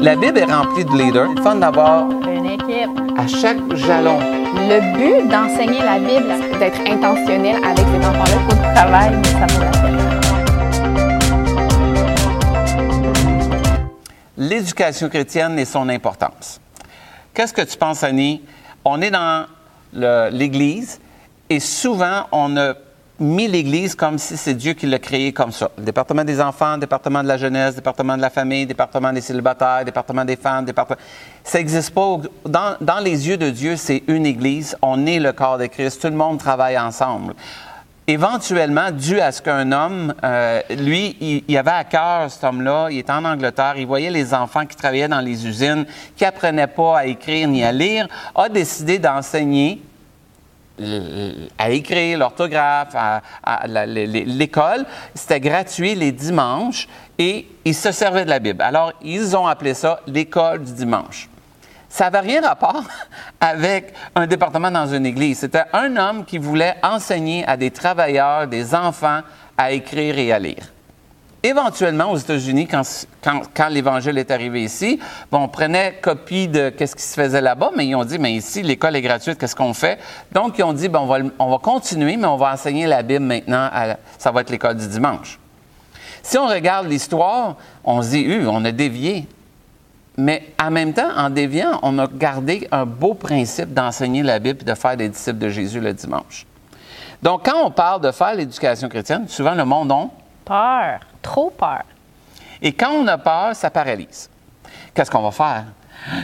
La Bible est remplie de leaders. C'est fun d'avoir Une équipe. à chaque jalon. Le but d'enseigner la Bible, c'est d'être intentionnel avec ces enfants-là. Du travail, mais ça vaut la peine. L'éducation chrétienne et son importance. Qu'est-ce que tu penses, Annie? On est dans l'Église et souvent, on a mis l'Église comme si c'est Dieu qui l'a créé comme ça. Le département des enfants, département de la jeunesse, département de la famille, département des célibataires, département des femmes, département... Ça n'existe pas. Dans, les yeux de Dieu, c'est une Église. On est le corps de Christ. Tout le monde travaille ensemble. Éventuellement, dû à ce qu'un homme, euh, lui, il, avait à cœur, cet homme-là, il était en Angleterre, il voyait les enfants qui travaillaient dans les usines, qui apprenaient pas à écrire ni à lire, a décidé d'enseigner à écrire, l'orthographe, à, l'école. C'était gratuit les dimanches et ils se servaient de la Bible. Alors, ils ont appelé ça l'école du dimanche. Ça n'avait rien rapport avec un département dans une église. C'était un homme qui voulait enseigner à des travailleurs, des enfants, à écrire et à lire. Éventuellement, aux États-Unis, quand, l'Évangile est arrivé ici, bon, on prenait copie de ce qui se faisait là-bas, mais ils ont dit, mais ici, l'école est gratuite, qu'est-ce qu'on fait? Donc, ils ont dit, bon, on, va, continuer, mais on va enseigner la Bible maintenant, ça va être l'école du dimanche. Si on regarde l'histoire, on se dit, euh, on a dévié. Mais en même temps, en déviant, on a gardé un beau principe d'enseigner la Bible et de faire des disciples de Jésus le dimanche. Donc, quand on parle de faire l'éducation chrétienne, souvent le monde a Peur. Trop peur. et quand on a peur, ça paralyse. Qu'est-ce qu'on va faire?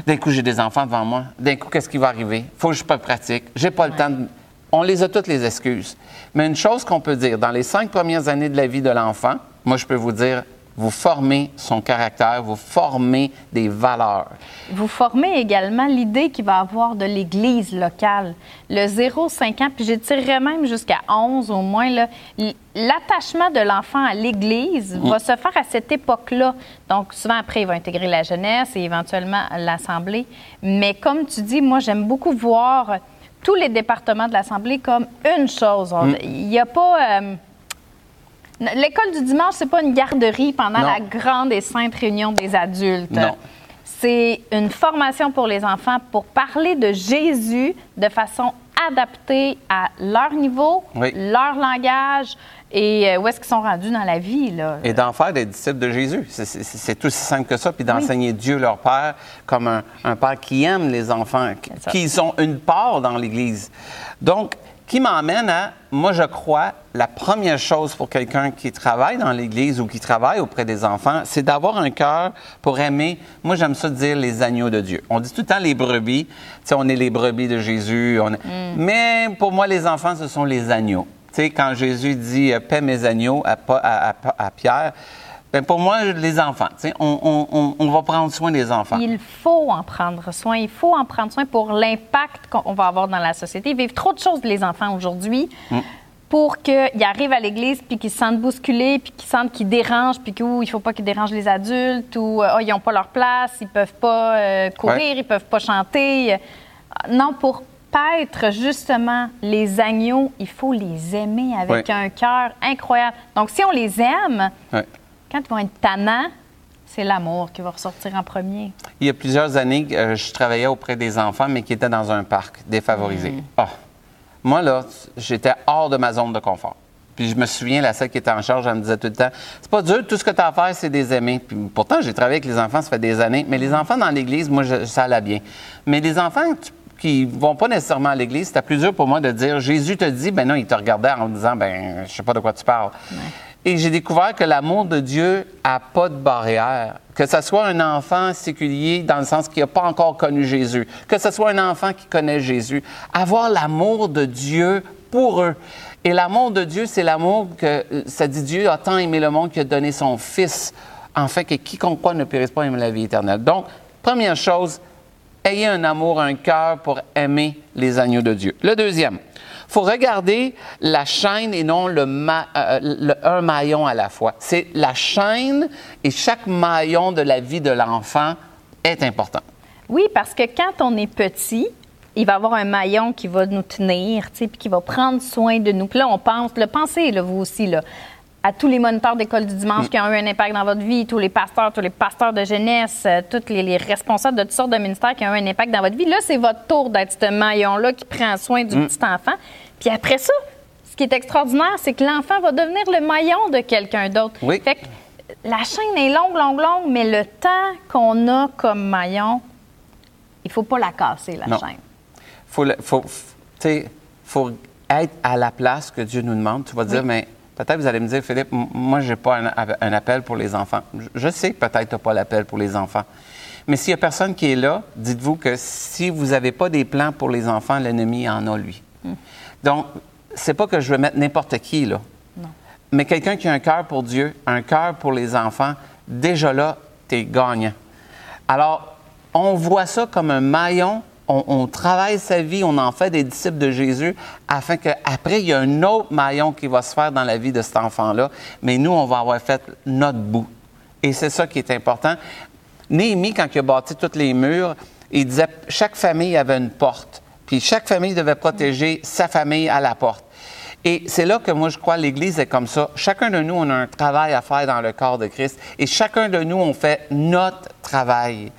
D'un coup, j'ai des enfants devant moi. D'un coup, qu'est-ce qui va arriver? Faut que je pas pratique. J'ai pas le temps de... On les a toutes les excuses. Mais une chose qu'on peut dire, dans les cinq premières années de la vie de l'enfant, moi, je peux vous dire, vous formez son caractère, vous formez des valeurs. Vous formez également l'idée qu'il va avoir de l'Église locale. Le 0-5 ans, puis j'étirerais même jusqu'à 11 au moins, là, l'attachement de l'enfant à l'Église va se faire à cette époque-là. Donc, souvent après, il va intégrer la jeunesse et éventuellement l'Assemblée. Mais comme tu dis, moi, j'aime beaucoup voir tous les départements de l'Assemblée comme une chose. On- Il n'y a pas... euh, L'école du dimanche, c'est pas une garderie pendant Non. la grande et sainte réunion des adultes. Non. C'est une formation pour les enfants pour parler de Jésus de façon adaptée à leur niveau, Oui. leur langage et euh, où est-ce qu'ils sont rendus dans la vie. Là. Et d'en faire des disciples de Jésus. C'est- aussi simple que ça. Puis d'enseigner Dieu, leur Père, comme un, un Père qui aime les enfants, qui- sont une part dans l'Église. Donc, qui m'emmène à, moi je crois, la première chose pour quelqu'un qui travaille dans l'Église ou qui travaille auprès des enfants, c'est d'avoir un cœur pour aimer, moi j'aime ça dire les agneaux de Dieu. On dit tout le temps les brebis, tu sais, on est les brebis de Jésus, on est- mais pour moi les enfants, ce sont les agneaux. Tu sais, quand Jésus dit euh, paix mes agneaux à- à- à Pierre, ben pour moi, les enfants, on, on- on- on va prendre soin des enfants. Il faut en prendre soin. Il faut en prendre soin pour l'impact qu'on va avoir dans la société. Ils vivent trop de choses, les enfants, aujourd'hui, pour qu'ils arrivent à l'église puis qu'ils se sentent bousculés puis qu'ils sentent qu'ils dérangent puis qu'il ne faut pas qu'ils dérangent les adultes ou euh, Ah, ils n'ont pas leur place, ils peuvent pas euh, courir, Ouais. ils peuvent pas chanter. Euh, Non, pour paître justement les agneaux, il faut les aimer avec Ouais. un cœur incroyable. Donc, si on les aime, Ouais. Quand ils vont être tannants, c'est l'amour qui va ressortir en premier. Il y a plusieurs années, euh, je travaillais auprès des enfants, mais qui étaient dans un parc défavorisé. Mm. Ah! Moi, là, j'étais hors de ma zone de confort. Puis je me souviens, la celle qui était en charge, elle me disait tout le temps C'est pas dur, tout ce que tu as à faire, c'est des aimer. Puis pourtant, j'ai travaillé avec les enfants, ça fait des années. Mais les enfants dans l'église, moi, je- ça allait bien. Mais les enfants tu- qui vont pas nécessairement à l'église, c'était plus dur pour moi de dire Jésus te dit, ben non, il te regardait en me disant Ben, je sais pas de quoi tu parles. Et j'ai découvert que l'amour de Dieu a pas de barrière. Que ce soit un enfant séculier dans le sens qu'il n'a pas encore connu Jésus, que ce soit un enfant qui connaît Jésus, avoir l'amour de Dieu pour eux. Et l'amour de Dieu, c'est l'amour que, ça dit Dieu a tant aimé le monde qu'il a donné son Fils, afin que quiconque croit ne périsse pas ait la vie éternelle. Donc, première chose, ayez un amour, un cœur pour aimer les agneaux de Dieu. Le deuxième, faut regarder la chaîne et non euh, le- un maillon à la fois. C'est la chaîne et chaque maillon de la vie de l'enfant est important. Oui, parce que quand on est petit, il va avoir un maillon qui va nous tenir, puis qui va prendre soin de nous. Puis là, on pense, le pensez, là, vous aussi, là. À tous les moniteurs d'école du dimanche qui ont eu un impact dans votre vie, tous les pasteurs, tous les pasteurs de jeunesse, euh, tous les, les responsables de toutes sortes de ministères qui ont eu un impact dans votre vie. Là, c'est votre tour d'être ce maillon-là qui prend soin du petit enfant. Puis après ça, ce qui est extraordinaire, c'est que l'enfant va devenir le maillon de quelqu'un d'autre. Oui. Fait que la chaîne est longue, longue, longue, mais le temps qu'on a comme maillon, il faut pas la casser, la Non. chaîne. faut, faut, faut être à la place que Dieu nous demande. Tu vas dire, mais peut-être vous allez me dire, Philippe, moi, je n'ai pas un, un appel pour les enfants. Je, sais que peut-être tu n'as pas l'appel pour les enfants. Mais s'il n'y a personne qui est là, dites-vous que si vous n'avez pas des plans pour les enfants, l'ennemi en a, lui. Donc, c'est pas que je veux mettre n'importe qui, là. Mais quelqu'un qui a un cœur pour Dieu, un cœur pour les enfants, déjà là, tu es gagnant. Alors, on voit ça comme un maillon. On, travaille sa vie, on en fait des disciples de Jésus, afin qu'après, il y a un autre maillon qui va se faire dans la vie de cet enfant-là. Mais nous, on va avoir fait notre bout. Et c'est ça qui est important. Néhémie, quand il a bâti tous les murs, il disait chaque famille avait une porte. Puis chaque famille devait protéger sa famille à la porte. Et c'est là que moi, je crois, l'Église est comme ça. Chacun de nous, on a un travail à faire dans le corps de Christ. Et chacun de nous, on fait notre travail.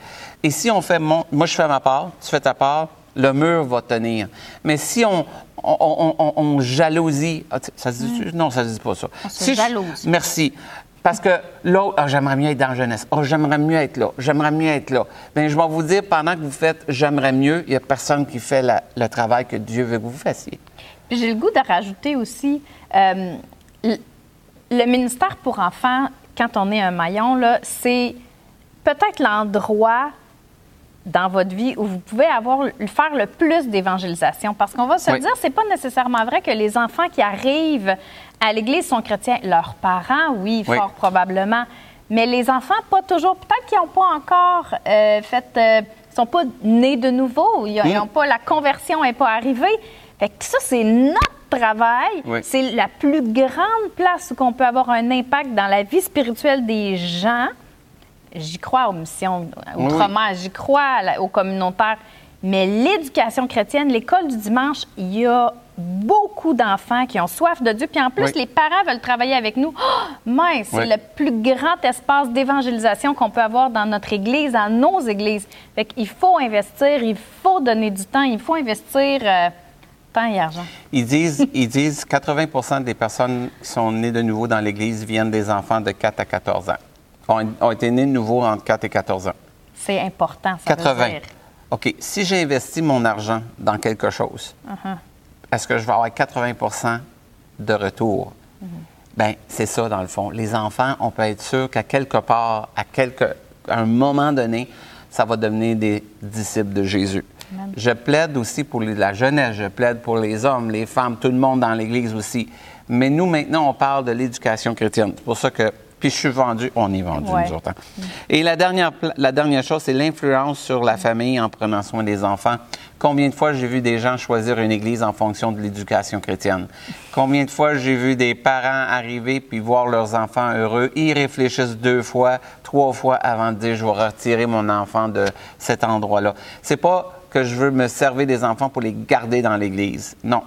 Et si on fait, mon, moi, je fais ma part, tu fais ta part, le mur va tenir. Mais si on, on, on- on- jalousie, ah, ça se dit, non, ça se dit pas ça. On se Si je- jalouse. Merci. Parce que l'autre, ah, j'aimerais mieux être dans la jeunesse. Oh, j'aimerais mieux être là. J'aimerais mieux être là. Bien, je vais vous dire, pendant que vous faites j'aimerais mieux, il n'y a personne qui fait la- le travail que Dieu veut que vous fassiez. J'ai le goût de rajouter aussi euh, le, ministère pour enfants, quand on est un maillon, c'est peut-être l'endroit dans votre vie où vous pouvez avoir faire le plus d'évangélisation. Parce qu'on va se Oui. dire, c'est pas nécessairement vrai que les enfants qui arrivent à l'Église sont chrétiens. Leurs parents, oui, Oui. fort probablement. Mais les enfants, pas toujours. Peut-être qu'ils n'ont pas encore euh, fait. euh, sont pas nés de nouveau. Ils n'ont Mm. pas. La conversion n'est pas arrivée. Fait que ça, c'est notre travail. Oui. C'est la plus grande place où on peut avoir un impact dans la vie spirituelle des gens. J'y crois aux missions Oui, autrement, j'y crois aux communautaires. Mais l'éducation chrétienne, l'école du dimanche, il y a beaucoup d'enfants qui ont soif de Dieu. Puis en plus, Oui. les parents veulent travailler avec nous. Oh, mince, c'est Oui. le plus grand espace d'évangélisation qu'on peut avoir dans notre Église, dans nos églises. Fait qu'il faut investir, il faut donner du temps, il faut investir euh, temps et argent. Ils disent, ils disent 80 des personnes qui sont nées de nouveau dans l'Église viennent des enfants de 4 à 14 ans. Ont, ont été nés de nouveau entre 4 et 14 ans. C'est important, ça veut 80. dire. OK. Si j'investis mon argent dans quelque chose, Uh-huh. est-ce que je vais avoir 80% de retour? Mm-hmm. Bien, c'est ça, dans le fond. Les enfants, on peut être sûr qu'à quelque part, à, quelque, à un moment donné, ça va devenir des disciples de Jésus. Amen. Je plaide aussi pour la jeunesse, je plaide pour les hommes, les femmes, tout le monde dans l'Église aussi. Mais nous, maintenant, on parle de l'éducation chrétienne. C'est pour ça que, puis je suis vendu, on est vendu, Ouais. nous autres. hein. Et la dernière, la dernière chose, c'est l'influence sur la famille en prenant soin des enfants. Combien de fois j'ai vu des gens choisir une église en fonction de l'éducation chrétienne? Combien de fois j'ai vu des parents arriver puis voir leurs enfants heureux? Ils réfléchissent deux fois, trois fois avant de dire je vais retirer mon enfant de cet endroit-là. C'est pas que je veux me servir des enfants pour les garder dans l'église. Non.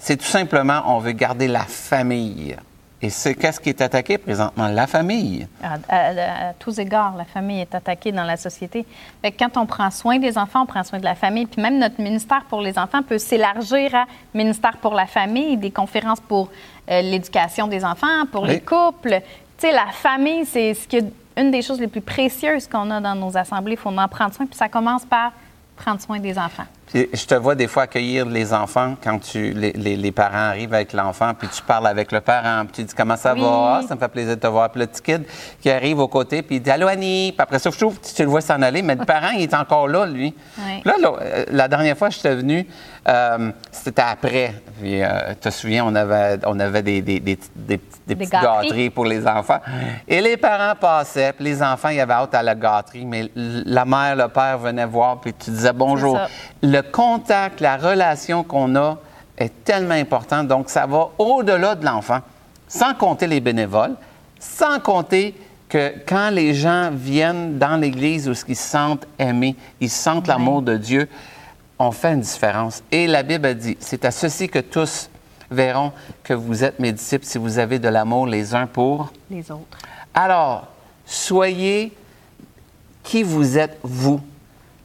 C'est tout simplement, on veut garder la famille. Et c'est qu'est-ce qui est attaqué présentement? La famille. À, à- à tous égards, la famille est attaquée dans la société. Fait que quand on prend soin des enfants, on prend soin de la famille. Puis même notre ministère pour les enfants peut s'élargir à ministère pour la famille, des conférences pour euh, l'éducation des enfants, pour Oui. les couples. Tu sais, la famille, c'est ce qui une des choses les plus précieuses qu'on a dans nos assemblées. Il faut en prendre soin. Puis ça commence par prendre soin des enfants. Puis je te vois des fois accueillir les enfants quand tu, les, les- les parents arrivent avec l'enfant, puis tu parles avec le parent, puis tu dis comment ça Oui. va, Ah, ça me fait plaisir de te voir. Puis le petit kid qui arrive au côté, puis il dit Allô Annie, puis après ça, je trouve, tu le vois s'en aller, mais le parent, il est encore là, lui. Oui. Là, là, la dernière fois que j'étais venu, euh, c'était après. Puis, euh, tu te souviens, on avait, on avait des, des, des, des, petites gâteries. gâteries pour les enfants. Et les parents passaient, puis les enfants, ils avaient hâte à la gâterie, mais la mère, le père venaient voir, puis tu disais bonjour. Le contact, la relation qu'on a est tellement important. Donc, ça va au-delà de l'enfant, sans compter les bénévoles, sans compter que quand les gens viennent dans l'Église où ils se sentent aimés, ils sentent l'amour de Dieu, on fait une différence. Et la Bible a dit, c'est à ceci que tous verront que vous êtes mes disciples si vous avez de l'amour les uns pour Les autres. alors, soyez qui vous êtes, vous.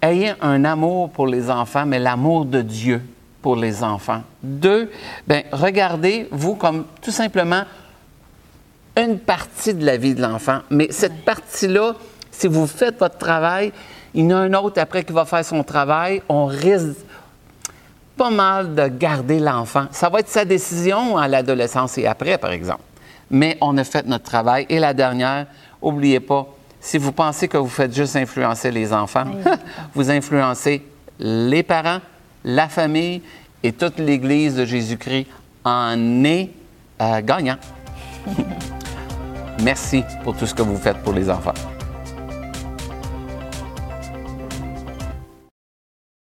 Ayez un amour pour les enfants, mais l'amour de Dieu pour les enfants. Deux, ben, regardez, vous, comme tout simplement une partie de la vie de l'enfant. Mais cette partie-là, si vous faites votre travail, il y en a un autre après qui va faire son travail, on risque pas mal de garder l'enfant. Ça va être sa décision à l'adolescence et après, par exemple. Mais on a fait notre travail. Et la dernière, n'oubliez pas, si vous pensez que vous faites juste influencer les enfants, vous influencez les parents, la famille et toute l'Église de Jésus-Christ en est euh, gagnant. Merci pour tout ce que vous faites pour les enfants.